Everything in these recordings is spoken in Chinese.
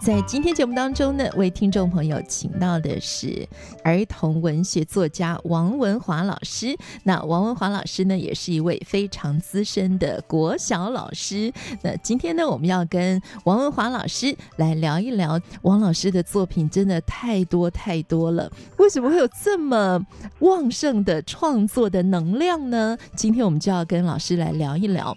在今天节目当中呢，为听众朋友请到的是儿童文学作家王文华老师。那王文华老师呢，也是一位非常资深的国小老师。那今天呢，我们要跟王文华老师来聊一聊，王老师的作品真的太多太多了。为什么会有这么旺盛的创作的能量呢？今天我们就要跟老师来聊一聊。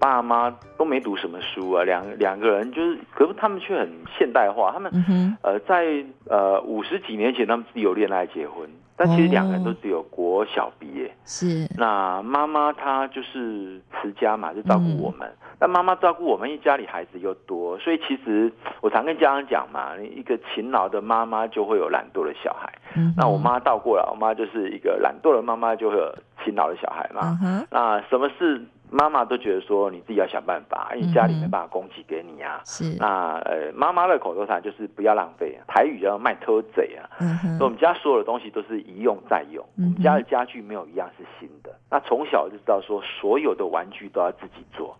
爸妈都没读什么书啊，两两个人就是，可是他们却很现代化。他们、嗯、呃，在呃五十几年前，他们自己有恋爱结婚，但其实两个人都只有国小毕业。是、哦。那妈妈她就是持家嘛，就照顾我们。那妈妈照顾我们，因为家里孩子又多，所以其实我常跟家长讲嘛，一个勤劳的妈妈就会有懒惰的小孩。嗯、那我妈倒过来，我妈就是一个懒惰的妈妈就会有勤劳的小孩嘛。嗯、那什么事？妈妈都觉得说，你自己要想办法，因为家里没办法供给给你啊。是。那呃，妈妈的口头禅就是不要浪费，台语叫卖偷贼啊。嗯哼。所以我们家所有的东西都是一用再用，我们家的家具没有一样是新的。那从小就知道说，所有的玩具都要自己做。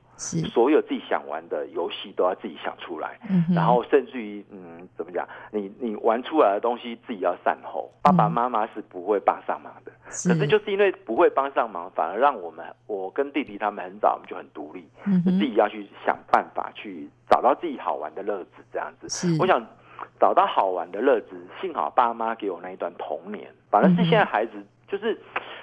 所有自己想玩的游戏都要自己想出来，嗯、然后甚至于，嗯，怎么讲？你你玩出来的东西自己要善后，爸爸妈妈是不会帮上忙的。是可是就是因为不会帮上忙，反而让我们，我跟弟弟他们很早我们就很独立，嗯、就自己要去想办法去找到自己好玩的乐子，这样子。我想找到好玩的乐子，幸好爸妈给我那一段童年，反而是现在孩子就是。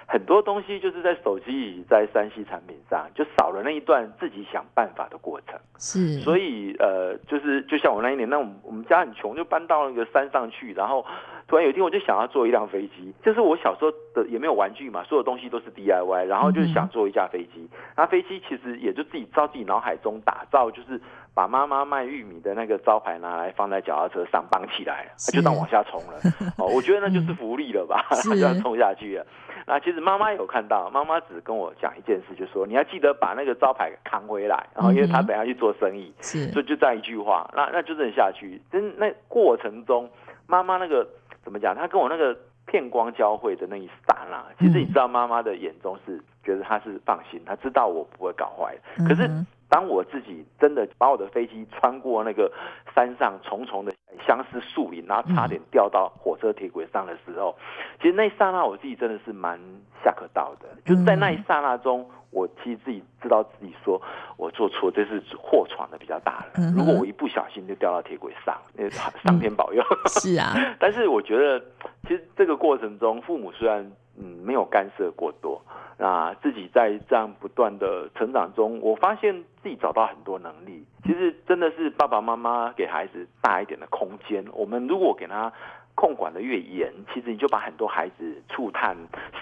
很多东西就是在手机以及在三 C 产品上，就少了那一段自己想办法的过程。是，所以呃，就是就像我那一年，那我们我们家很穷，就搬到那个山上去，然后突然有一天我就想要坐一辆飞机。就是我小时候的也没有玩具嘛，所有东西都是 DIY，然后就是想做一架飞机。那、嗯、飞机其实也就自己照自己脑海中打造，就是把妈妈卖玉米的那个招牌拿来放在脚踏车上绑起来，就当往下冲了。哦，我觉得那就是福利了吧，就 要冲下去了。那其实妈妈有看到，妈妈只跟我讲一件事，就是说你要记得把那个招牌扛回来，然后因为她等下去做生意，是，所以就这样一句话，那那就这样下去。真那过程中，妈妈那个怎么讲？她跟我那个片光交汇的那一刹那，其实你知道，妈妈的眼中是觉得她是放心，她知道我不会搞坏。可是当我自己真的把我的飞机穿过那个山上重重的相思树林，然后差点掉到火车铁轨上的时候，其实那一刹那我自己真的是蛮下可到的。就在那一刹那中，我其实自己知道自己说我做错，这是祸闯的比较大了。如果我一不小心就掉到铁轨上，那上天保佑。是啊，但是我觉得其实这个过程中，父母虽然嗯没有干涉过多。那自己在这样不断的成长中，我发现自己找到很多能力。其实真的是爸爸妈妈给孩子大一点的空间。我们如果给他控管的越严，其实你就把很多孩子触探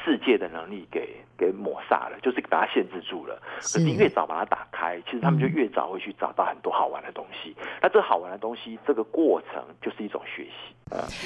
世界的能力给给抹杀了，就是把它限制住了。可是你越早把它打开，其实他们就越早会去找到很多好玩的东西。那这好玩的东西，这个过程就是一种学习。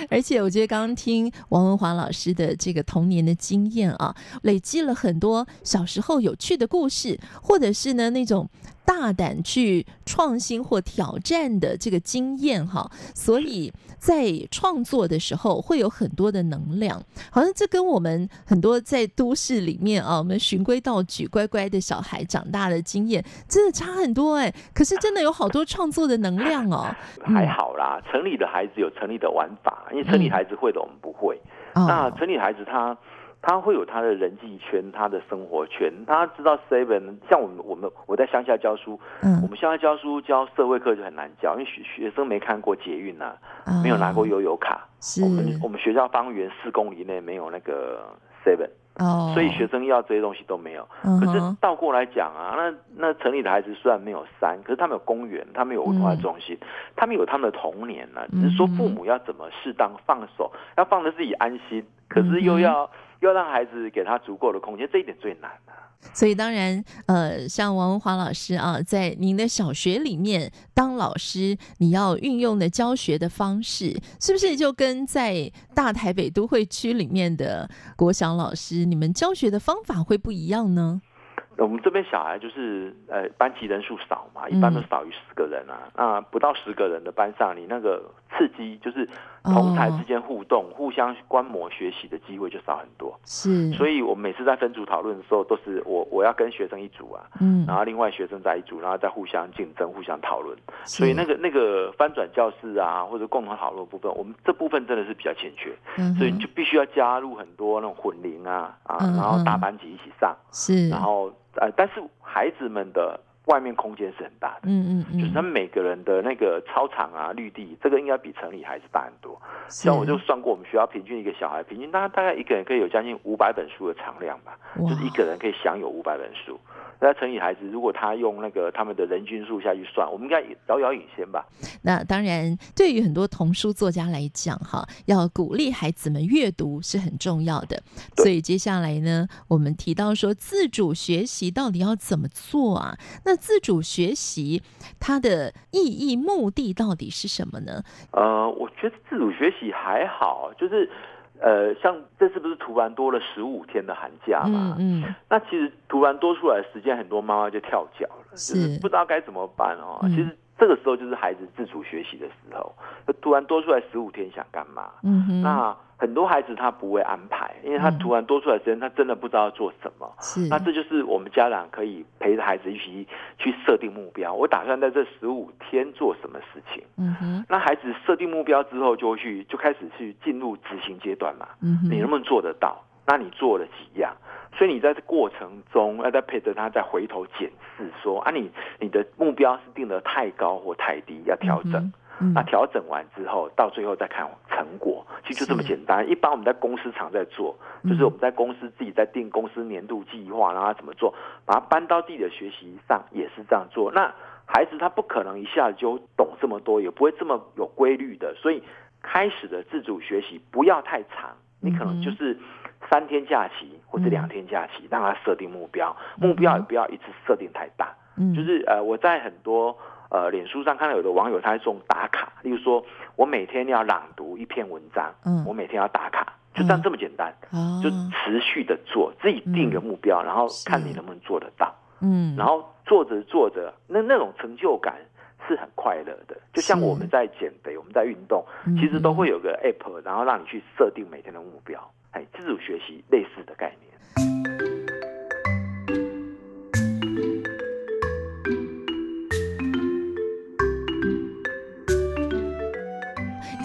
而且我觉得刚刚听王文华老师的这个童年的经验啊，累积了很多小时候有趣的故事，或者是呢那种大胆去创新或挑战的这个经验哈，所以在创作的时候会有很多的能量。好像这跟我们很多在都市里面啊，我们循规蹈矩、乖乖的小孩长大的经验真的差很多哎。可是真的有好多创作的能量哦。还好啦，城里的孩子有城里的玩法，因为城里孩子会的，我们不会。嗯、那城里孩子他他会有他的人际圈，他的生活圈，他知道 seven。像我们我们我在乡下教书，嗯，我们乡下教书教社会课就很难教，因为学学生没看过捷运呐、啊，没有拿过悠游卡。是我们我们学校方圆四公里内没有那个 seven。哦，所以学生要这些东西都没有。可是倒过来讲啊，那那城里的孩子虽然没有山，可是他们有公园，他们有文化中心，他们有他们的童年呢。只是说父母要怎么适当放手，要放得自己安心，可是又要又要让孩子给他足够的空间，这一点最难啊。所以当然，呃，像王文华老师啊，在您的小学里面当老师，你要运用的教学的方式，是不是就跟在大台北都会区里面的国小老师，你们教学的方法会不一样呢？我们这边小孩就是呃班级人数少嘛，一般都少于十个人啊。那、嗯、不到十个人的班上，你那个刺激就是同台之间互动、哦、互相观摩学习的机会就少很多。是，所以我每次在分组讨论的时候，都是我我要跟学生一组啊，嗯，然后另外学生在一组，然后再互相竞争、互相讨论。所以那个那个翻转教室啊，或者共同讨论部分，我们这部分真的是比较欠缺，嗯、所以就必须要加入很多那种混龄啊啊，然后大班级一起上，是，然后。呃，但是孩子们的外面空间是很大的，嗯嗯嗯，就是他们每个人的那个操场啊、绿地，这个应该比城里还是大很多。像我就算过，我们学校平均一个小孩，平均大概大概一个人可以有将近五百本书的藏量吧，就是一个人可以享有五百本书。那城里孩子，如果他用那个他们的人均数下去算，我们应该遥遥领先吧？那当然，对于很多童书作家来讲，哈，要鼓励孩子们阅读是很重要的。所以接下来呢，我们提到说自主学习到底要怎么做啊？那自主学习它的意义、目的到底是什么呢？呃，我觉得自主学习还好，就是。呃，像这次不是突然多了十五天的寒假嘛？嗯，嗯，那其实突然多出来的时间，很多妈妈就跳脚了，是就是不知道该怎么办哦。嗯、其实。这个时候就是孩子自主学习的时候，突然多出来十五天想干嘛？嗯哼。那很多孩子他不会安排，因为他突然多出来时间，他真的不知道要做什么。是。那这就是我们家长可以陪着孩子一起去设定目标。我打算在这十五天做什么事情？嗯哼。那孩子设定目标之后，就会去就开始去进入执行阶段嘛。嗯哼。你能不能做得到？那你做了几样？所以你在这过程中要再陪着他，再回头检视说啊你，你你的目标是定得太高或太低，要调整。嗯嗯、那调整完之后，到最后再看成果，其实就这么简单。一般我们在公司常在做，就是我们在公司自己在定公司年度计划，然后怎么做，把它搬到自己的学习上也是这样做。那孩子他不可能一下子就懂这么多，也不会这么有规律的。所以开始的自主学习不要太长，你可能就是。三天假期或者两天假期，让他设定目标，目标也不要一次设定太大。嗯，就是呃，我在很多呃脸书上看到有的网友他在送打卡，例如说我每天要朗读一篇文章，嗯，我每天要打卡，就这样这么简单，就持续的做，自己定个目标，然后看你能不能做得到，嗯，然后做着做着，那那种成就感是很快乐的。就像我们在减肥，在运动，其实都会有个 app，然后让你去设定每天的目标。哎，自主学习类似的概念。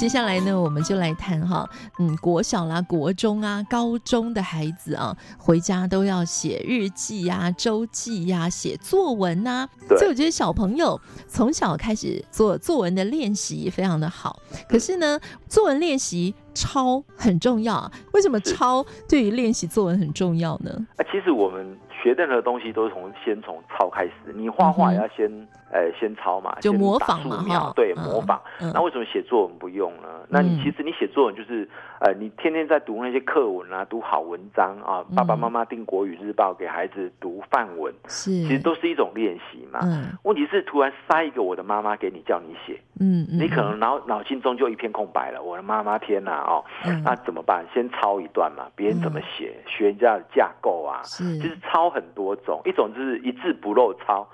接下来呢，我们就来谈哈，嗯，国小啦、国中啊、高中的孩子啊，回家都要写日记呀、啊、周记呀、啊、写作文呐、所以我觉得小朋友从小开始做作文的练习非常的好。可是呢，作文练习抄很重要。为什么抄对于练习作文很重要呢？啊，其实我们学任何东西都是从先从抄开始。你画画也要先。嗯呃，先抄嘛，就模仿嘛，哈，对，模仿。那为什么写作文不用呢？那你其实你写作文就是，呃，你天天在读那些课文啊，读好文章啊，爸爸妈妈订国语日报给孩子读范文，是，其实都是一种练习嘛。问题是突然塞一个我的妈妈给你叫你写，嗯，你可能脑脑筋中就一片空白了。我的妈妈天哪，哦，那怎么办？先抄一段嘛，别人怎么写，学人家的架构啊，是，就是抄很多种，一种就是一字不漏抄，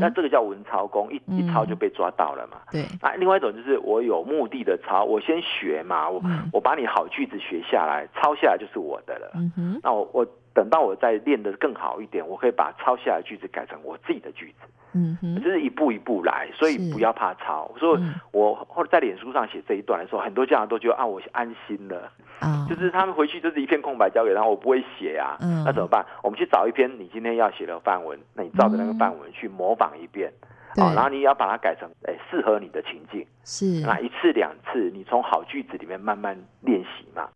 那这个叫文抄。功一一抄就被抓到了嘛？对。啊，另外一种就是我有目的的抄，我先学嘛，我我把你好句子学下来，抄下来就是我的了。嗯哼。那我我等到我再练得更好一点，我可以把抄下来的句子改成我自己的句子。嗯哼。就是一步一步来，所以不要怕抄。所以我后来在脸书上写这一段的时候，很多家长都觉得啊，我安心了。啊。就是他们回去就是一片空白交给他，我不会写啊。嗯。那怎么办？我们去找一篇你今天要写的范文，那你照着那个范文去模仿一遍。啊对、哦，然后你要把它改成诶适合你的情境，是。那一次两次，你从好句子里面慢慢练习嘛。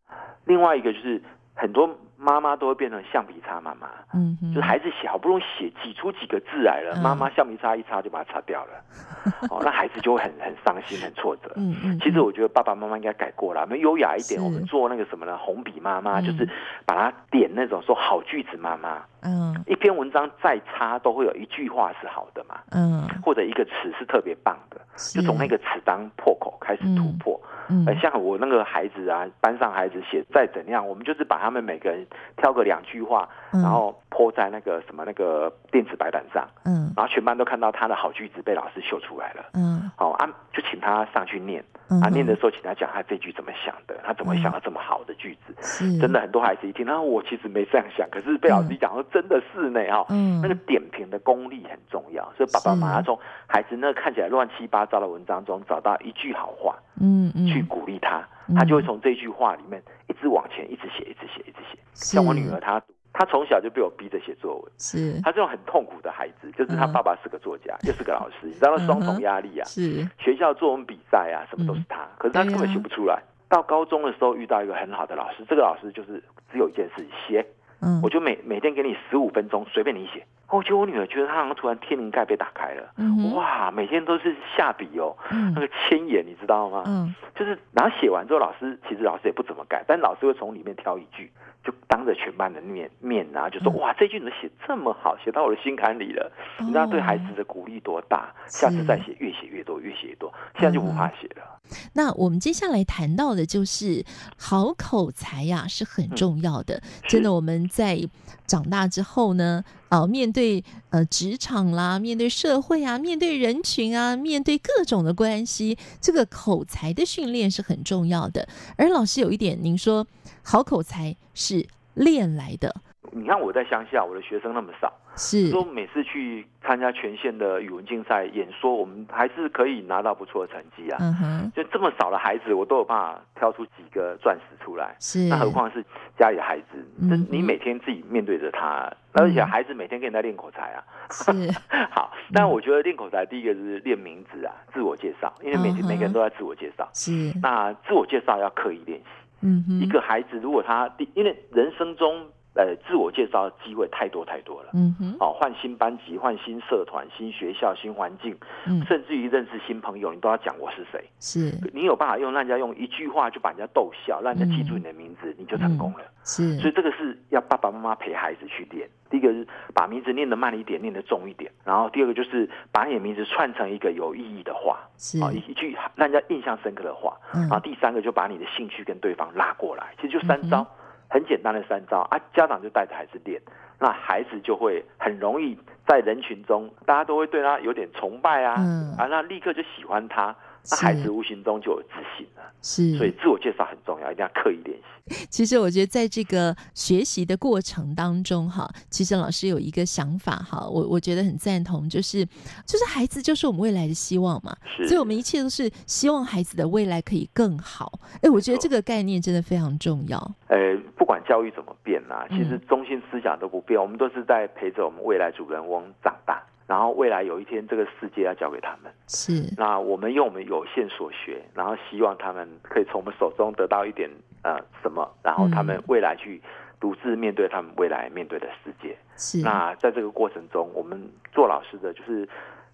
另外一个就是很多妈妈都会变成橡皮擦妈妈，嗯，就是孩子写好不容易写挤出几个字来了，妈妈橡皮擦一擦就把它擦掉了，哦，那孩子就会很很伤心很挫折。嗯嗯，其实我觉得爸爸妈妈应该改过了，我们优雅一点，我们做那个什么呢？红笔妈妈就是把它点那种说好句子妈妈。嗯，一篇文章再差都会有一句话是好的嘛。嗯，或者一个词是特别棒的，就从那个词当破口开始突破。嗯，像我那个孩子啊，班上孩子写再怎样，我们就是把他们每个人挑个两句话，然后 po 在那个什么那个电子白板上，嗯，然后全班都看到他的好句子被老师秀出来了，嗯，好啊，就请他上去念，啊，念的时候请他讲他这句怎么想的，他怎么会想到这么好的句子，真的很多孩子一听，那我其实没这样想，可是被老师一讲说真的是呢，哈，嗯，那个点评的功力很重要，所以爸爸妈妈从孩子那看起来乱七八糟的文章中找到一句好话，嗯嗯，去鼓励他，他就会从这句话里面一直往前，一直写，一直写，一直写。像我女儿，她她从小就被我逼着写作文，是。他这种很痛苦的孩子，就是他爸爸是个作家，又是个老师，你知道双重压力啊。是。学校作文比赛啊，什么都是他，可是他根本写不出来。到高中的时候遇到一个很好的老师，这个老师就是只有一件事写，嗯。我就每每天给你十五分钟，随便你写。我觉得我女儿觉得她好像突然天灵盖被打开了，嗯、哇，每天都是下笔哦，嗯、那个千言你知道吗？嗯，就是然后写完之后，老师其实老师也不怎么改，但老师会从里面挑一句，就当着全班的面面啊，就说、嗯、哇，这句怎么写这么好，写到我的心坎里了，哦、你知道对孩子的鼓励多大？下次再写，越写越多，越写越多，现在就不怕写了。那我们接下来谈到的就是好口才呀、啊，是很重要的。嗯、真的，我们在长大之后呢，啊，面对呃职场啦，面对社会啊，面对人群啊，面对各种的关系，这个口才的训练是很重要的。而老师有一点，您说好口才是练来的。你看我在乡下，我的学生那么少，是说每次去参加全县的语文竞赛演说，我们还是可以拿到不错的成绩啊。嗯哼，就这么少的孩子，我都有办法挑出几个钻石出来。是，那何况是家里的孩子？那你每天自己面对着他，而且孩子每天跟你在练口才啊。是，好，但我觉得练口才，第一个是练名字啊，自我介绍，因为每天每个人都在自我介绍。是，那自我介绍要刻意练习。嗯哼，一个孩子如果他第，因为人生中。呃，自我介绍的机会太多太多了。嗯哼，哦，换新班级、换新社团、新学校、新环境，嗯，甚至于认识新朋友，你都要讲我是谁。是，你有办法用让人家用一句话就把人家逗笑，让人家记住你的名字，嗯、你就成功了。是，所以这个是要爸爸妈妈陪孩子去练。第一个是把名字念得慢一点，念得重一点。然后第二个就是把你的名字串成一个有意义的话，是啊，一句让人家印象深刻的话。嗯、然后第三个就把你的兴趣跟对方拉过来，其实就三招。嗯很简单的三招啊，家长就带着孩子练，那孩子就会很容易在人群中，大家都会对他有点崇拜啊，嗯、啊，那立刻就喜欢他。那孩子无形中就有自信了，是，所以自我介绍很重要，一定要刻意练习。其实我觉得在这个学习的过程当中，哈，其实老师有一个想法，哈，我我觉得很赞同，就是就是孩子就是我们未来的希望嘛，是，所以我们一切都是希望孩子的未来可以更好。哎，我觉得这个概念真的非常重要。呃，不管教育怎么变啊，其实中心思想都不变，嗯、我们都是在陪着我们未来主人翁长大。然后未来有一天，这个世界要交给他们。是。那我们用我们有限所学，然后希望他们可以从我们手中得到一点呃什么，然后他们未来去独自面对他们未来面对的世界。是。那在这个过程中，我们做老师的就是。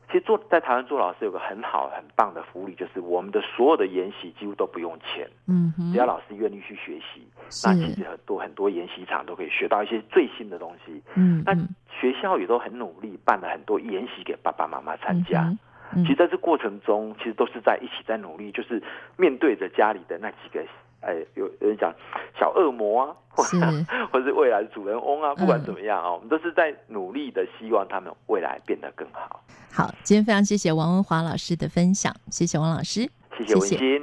其实做在台湾做老师有个很好很棒的福利，就是我们的所有的研习几乎都不用钱，嗯哼，只要老师愿意去学习，那其实很多很多研习场都可以学到一些最新的东西，嗯，那学校也都很努力办了很多研习给爸爸妈妈参加，其实在这过程中，其实都是在一起在努力，就是面对着家里的那几个。哎，有有人讲小恶魔啊，或者是 或是未来的主人翁啊，不管怎么样啊，嗯、我们都是在努力的，希望他们未来变得更好。好，今天非常谢谢王文华老师的分享，谢谢王老师，谢谢文心。谢谢